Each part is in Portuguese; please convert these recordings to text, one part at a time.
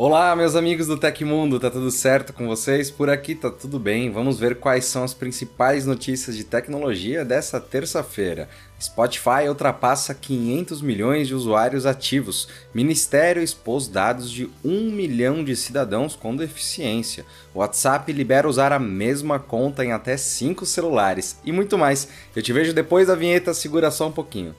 Olá, meus amigos do Tecmundo, tá tudo certo com vocês? Por aqui tá tudo bem. Vamos ver quais são as principais notícias de tecnologia dessa terça-feira. Spotify ultrapassa 500 milhões de usuários ativos. Ministério expôs dados de 1 milhão de cidadãos com deficiência. WhatsApp libera usar a mesma conta em até 5 celulares. E muito mais. Eu te vejo depois da vinheta, segura só um pouquinho.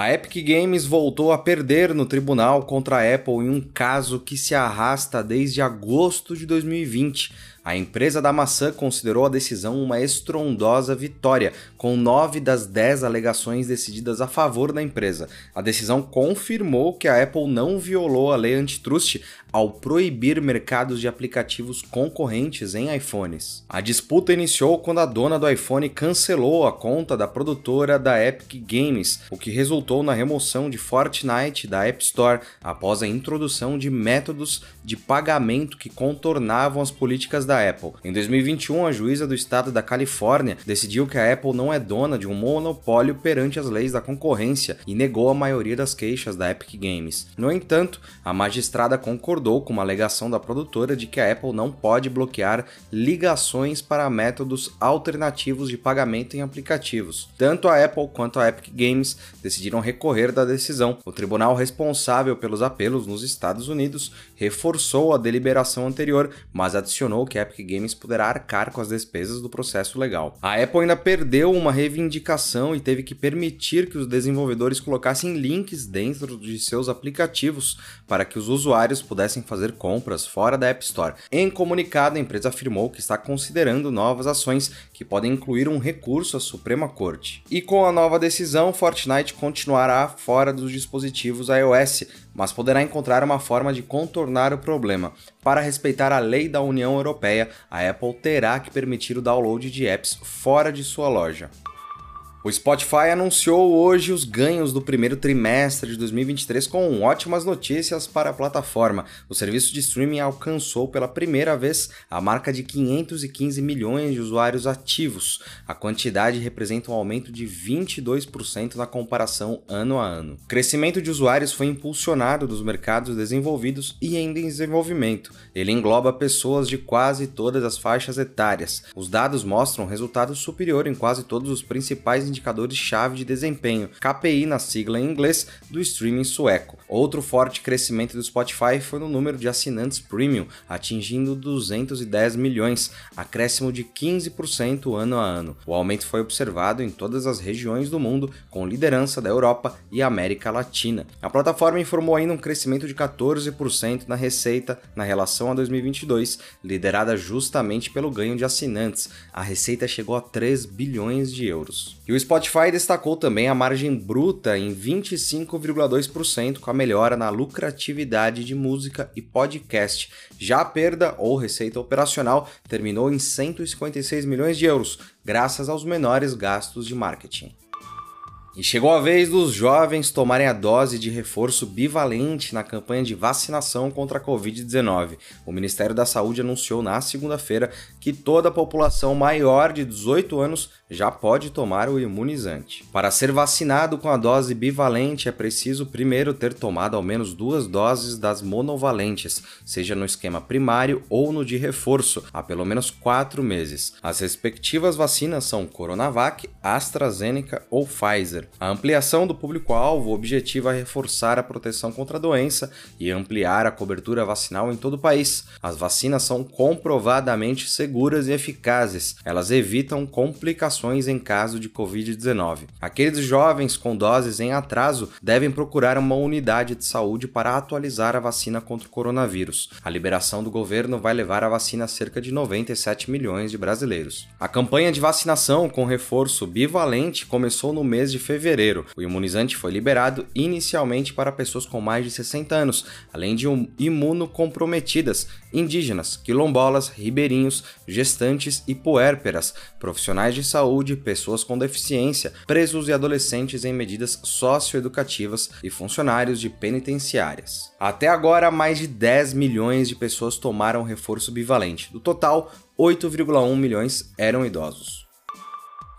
A Epic Games voltou a perder no tribunal contra a Apple em um caso que se arrasta desde agosto de 2020. A empresa da maçã considerou a decisão uma estrondosa vitória, com nove das dez alegações decididas a favor da empresa. A decisão confirmou que a Apple não violou a lei antitrust ao proibir mercados de aplicativos concorrentes em iPhones. A disputa iniciou quando a dona do iPhone cancelou a conta da produtora da Epic Games, o que resultou na remoção de Fortnite da App Store após a introdução de métodos de pagamento que contornavam as políticas da Apple. Em 2021, a juíza do estado da Califórnia decidiu que a Apple não é dona de um monopólio perante as leis da concorrência e negou a maioria das queixas da Epic Games. No entanto, a magistrada concordou com uma alegação da produtora de que a Apple não pode bloquear ligações para métodos alternativos de pagamento em aplicativos. Tanto a Apple quanto a Epic Games decidiram recorrer da decisão. O tribunal responsável pelos apelos nos Estados Unidos reforçou a deliberação anterior, mas adicionou que a Epic Games poderá arcar com as despesas do processo legal. A Apple ainda perdeu uma reivindicação e teve que permitir que os desenvolvedores colocassem links dentro de seus aplicativos para que os usuários pudessem pudessem fazer compras fora da App Store. Em comunicado, a empresa afirmou que está considerando novas ações que podem incluir um recurso à Suprema Corte. E com a nova decisão, Fortnite continuará fora dos dispositivos iOS, mas poderá encontrar uma forma de contornar o problema. Para respeitar a lei da União Europeia, a Apple terá que permitir o download de apps fora de sua loja. O Spotify anunciou hoje os ganhos do primeiro trimestre de 2023 com ótimas notícias para a plataforma. O serviço de streaming alcançou pela primeira vez a marca de 515 milhões de usuários ativos. A quantidade representa um aumento de 22% na comparação ano a ano. O crescimento de usuários foi impulsionado dos mercados desenvolvidos e em desenvolvimento. Ele engloba pessoas de quase todas as faixas etárias. Os dados mostram resultado superior em quase todos os principais indicadores-chave de desempenho, KPI na sigla em inglês, do streaming sueco. Outro forte crescimento do Spotify foi no número de assinantes premium, atingindo 210 milhões, acréscimo de 15% ano a ano. O aumento foi observado em todas as regiões do mundo, com liderança da Europa e América Latina. A plataforma informou ainda um crescimento de 14% na receita na relação a 2022, liderada justamente pelo ganho de assinantes. A receita chegou a 3 bilhões de euros. E o Spotify destacou também a margem bruta em 25,2%, com a melhora na lucratividade de música e podcast. Já a perda ou receita operacional terminou em 156 milhões de euros, graças aos menores gastos de marketing. E chegou a vez dos jovens tomarem a dose de reforço bivalente na campanha de vacinação contra a Covid-19. O Ministério da Saúde anunciou na segunda-feira que toda a população maior de 18 anos já pode tomar o imunizante. Para ser vacinado com a dose bivalente, é preciso primeiro ter tomado ao menos duas doses das monovalentes, seja no esquema primário ou no de reforço, há pelo menos quatro meses. As respectivas vacinas são Coronavac, AstraZeneca ou Pfizer. A ampliação do público-alvo objetiva reforçar a proteção contra a doença e ampliar a cobertura vacinal em todo o país. As vacinas são comprovadamente seguras e eficazes. Elas evitam complicações em caso de Covid-19. Aqueles jovens com doses em atraso devem procurar uma unidade de saúde para atualizar a vacina contra o coronavírus. A liberação do governo vai levar a vacina a cerca de 97 milhões de brasileiros. A campanha de vacinação com reforço bivalente começou no mês de fevereiro. O imunizante foi liberado inicialmente para pessoas com mais de 60 anos, além de imunocomprometidas, indígenas, quilombolas, ribeirinhos, gestantes e puérperas, profissionais de saúde, pessoas com deficiência, presos e adolescentes em medidas socioeducativas e funcionários de penitenciárias. Até agora, mais de 10 milhões de pessoas tomaram reforço bivalente. Do total, 8,1 milhões eram idosos.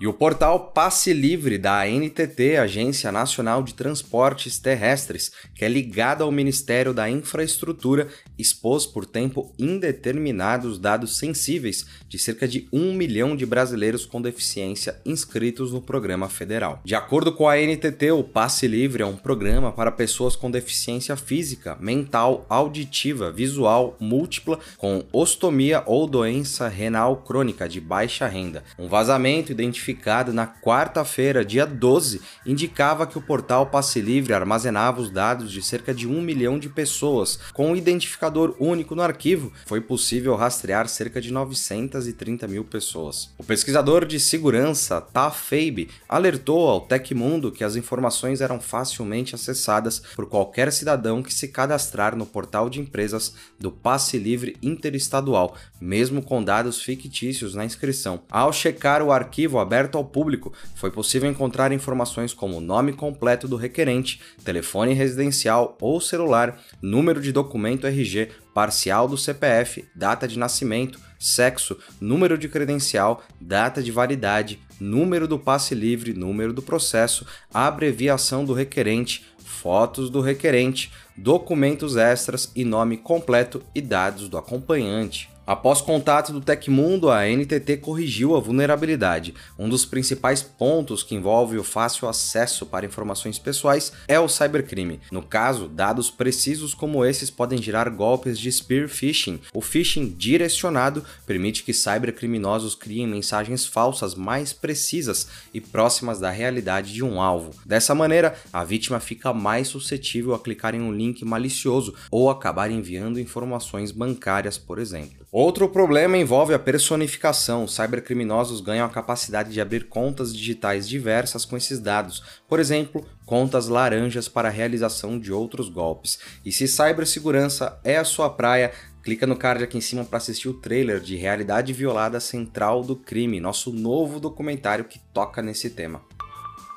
E o portal Passe Livre da ANTT, Agência Nacional de Transportes Terrestres, que é ligada ao Ministério da Infraestrutura, expôs por tempo indeterminado os dados sensíveis de cerca de um milhão de brasileiros com deficiência inscritos no programa federal. De acordo com a ANTT, o Passe Livre é um programa para pessoas com deficiência física, mental, auditiva, visual, múltipla, com ostomia ou doença renal crônica de baixa renda. Um vazamento identificado verificado na quarta-feira, dia 12, indicava que o portal Passe Livre armazenava os dados de cerca de um milhão de pessoas. Com um identificador único no arquivo, foi possível rastrear cerca de 930 mil pessoas. O pesquisador de segurança Tafeib alertou ao Tecmundo que as informações eram facilmente acessadas por qualquer cidadão que se cadastrar no portal de empresas do Passe Livre Interestadual, mesmo com dados fictícios na inscrição. Ao checar o arquivo aberto aberto ao público, foi possível encontrar informações como o nome completo do requerente, telefone residencial ou celular, número de documento RG, parcial do CPF, data de nascimento, sexo, número de credencial, data de validade, número do passe livre, número do processo, abreviação do requerente, fotos do requerente, documentos extras e nome completo e dados do acompanhante. Após contato do Tecmundo, a NTT corrigiu a vulnerabilidade. Um dos principais pontos que envolve o fácil acesso para informações pessoais é o cybercrime. No caso, dados precisos como esses podem gerar golpes de spear phishing. O phishing direcionado permite que cybercriminosos criem mensagens falsas mais precisas e próximas da realidade de um alvo. Dessa maneira, a vítima fica mais suscetível a clicar em um link malicioso ou acabar enviando informações bancárias, por exemplo. Outro problema envolve a personificação. Cybercriminosos ganham a capacidade de abrir contas digitais diversas com esses dados, por exemplo, contas laranjas para a realização de outros golpes. E se cibersegurança é a sua praia, clica no card aqui em cima para assistir o trailer de Realidade Violada Central do Crime, nosso novo documentário que toca nesse tema.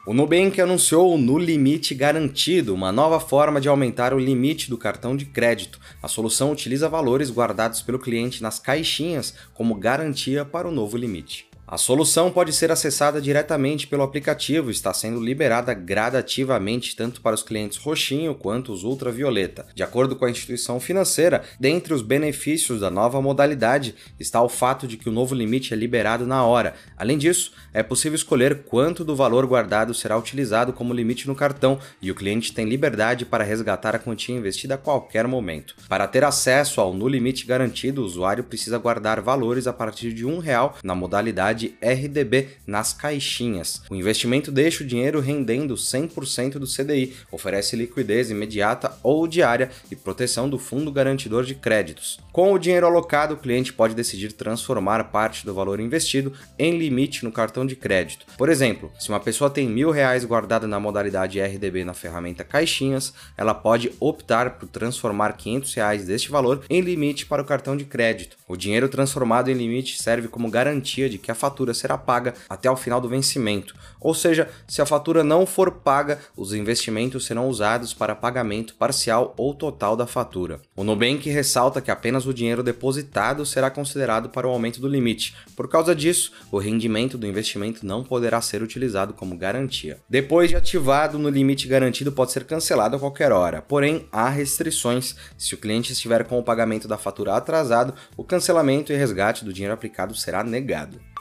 O Nubank anunciou o No Limite Garantido, uma nova forma de aumentar o limite do cartão de crédito. A solução utiliza valores guardados pelo cliente nas caixinhas como garantia para o novo limite. A solução pode ser acessada diretamente pelo aplicativo e está sendo liberada gradativamente tanto para os clientes roxinho quanto os ultravioleta. De acordo com a instituição financeira, dentre os benefícios da nova modalidade está o fato de que o novo limite é liberado na hora. Além disso, é possível escolher quanto do valor guardado será utilizado como limite no cartão e o cliente tem liberdade para resgatar a quantia investida a qualquer momento. Para ter acesso ao no limite garantido, o usuário precisa guardar valores a partir de um real na modalidade de RDB nas caixinhas. O investimento deixa o dinheiro rendendo 100% do CDI, oferece liquidez imediata ou diária e proteção do fundo garantidor de créditos. Com o dinheiro alocado, o cliente pode decidir transformar parte do valor investido em limite no cartão de crédito. Por exemplo, se uma pessoa tem mil reais guardada na modalidade RDB na ferramenta Caixinhas, ela pode optar por transformar 500 reais deste valor em limite para o cartão de crédito. O dinheiro transformado em limite serve como garantia de que a fatura será paga até o final do vencimento. Ou seja, se a fatura não for paga, os investimentos serão usados para pagamento parcial ou total da fatura. O Nubank ressalta que apenas o dinheiro depositado será considerado para o aumento do limite. Por causa disso, o rendimento do investimento não poderá ser utilizado como garantia. Depois de ativado, no limite garantido pode ser cancelado a qualquer hora. Porém, há restrições. Se o cliente estiver com o pagamento da fatura atrasado, o cancelamento e resgate do dinheiro aplicado será negado.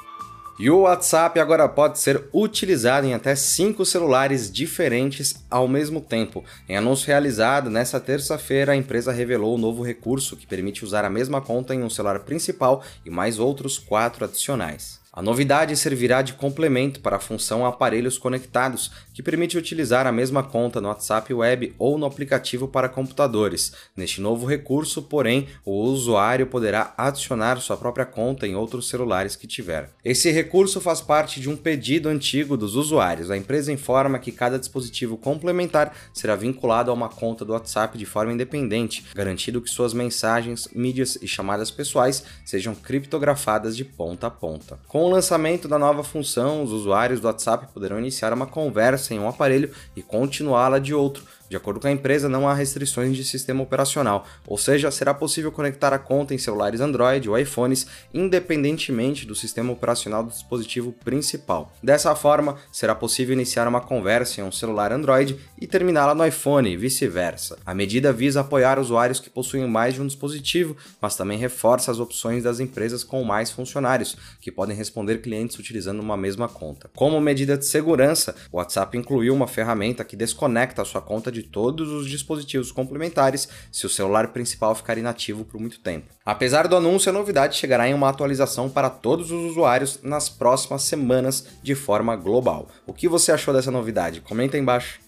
E o WhatsApp agora pode ser utilizado em até cinco celulares diferentes ao mesmo tempo. Em anúncio realizado nesta terça-feira, a empresa revelou o um novo recurso que permite usar a mesma conta em um celular principal e mais outros quatro adicionais. A novidade servirá de complemento para a função Aparelhos Conectados, que permite utilizar a mesma conta no WhatsApp Web ou no aplicativo para computadores. Neste novo recurso, porém, o usuário poderá adicionar sua própria conta em outros celulares que tiver. Esse recurso faz parte de um pedido antigo dos usuários. A empresa informa que cada dispositivo complementar será vinculado a uma conta do WhatsApp de forma independente, garantindo que suas mensagens, mídias e chamadas pessoais sejam criptografadas de ponta a ponta. Com o lançamento da nova função, os usuários do WhatsApp poderão iniciar uma conversa em um aparelho e continuá-la de outro, De acordo com a empresa, não há restrições de sistema operacional, ou seja, será possível conectar a conta em celulares Android ou iPhones independentemente do sistema operacional do dispositivo principal. Dessa forma, será possível iniciar uma conversa em um celular Android e terminá-la no iPhone e vice-versa. A medida visa apoiar usuários que possuem mais de um dispositivo, mas também reforça as opções das empresas com mais funcionários, que podem responder clientes utilizando uma mesma conta. Como medida de segurança, o WhatsApp incluiu uma ferramenta que desconecta a sua conta de todos os dispositivos complementares se o celular principal ficar inativo por muito tempo. Apesar do anúncio, a novidade chegará em uma atualização para todos os usuários nas próximas semanas de forma global. O que você achou dessa novidade? Comenta aí embaixo.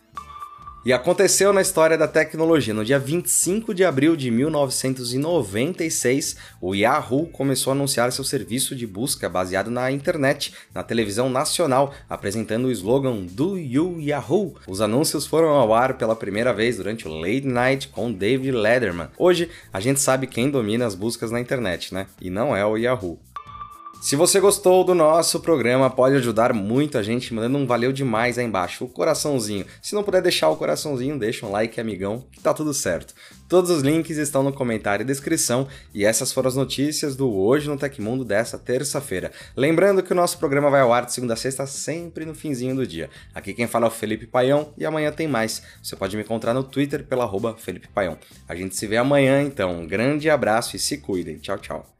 E aconteceu na história da tecnologia. No dia 25 de abril de 1996, o Yahoo começou a anunciar seu serviço de busca baseado na internet, na televisão nacional, apresentando o slogan Do You Yahoo. Os anúncios foram ao ar pela primeira vez durante o Late Night com David Letterman. Hoje, a gente sabe quem domina as buscas na internet, né? E não é o Yahoo. Se você gostou do nosso programa, pode ajudar muito a gente mandando um valeu demais aí embaixo, o coraçãozinho. Se não puder deixar o coraçãozinho, deixa um like, amigão, que tá tudo certo. Todos os links estão no comentário e descrição e essas foram as notícias do Hoje no Tecmundo dessa terça-feira. Lembrando que o nosso programa vai ao ar de segunda a sexta, sempre no finzinho do dia. Aqui quem fala é o Felipe Paião e amanhã tem mais. Você pode me encontrar no Twitter pela arroba Felipe Paião. A gente se vê amanhã então. Um grande abraço e se cuidem. Tchau, tchau.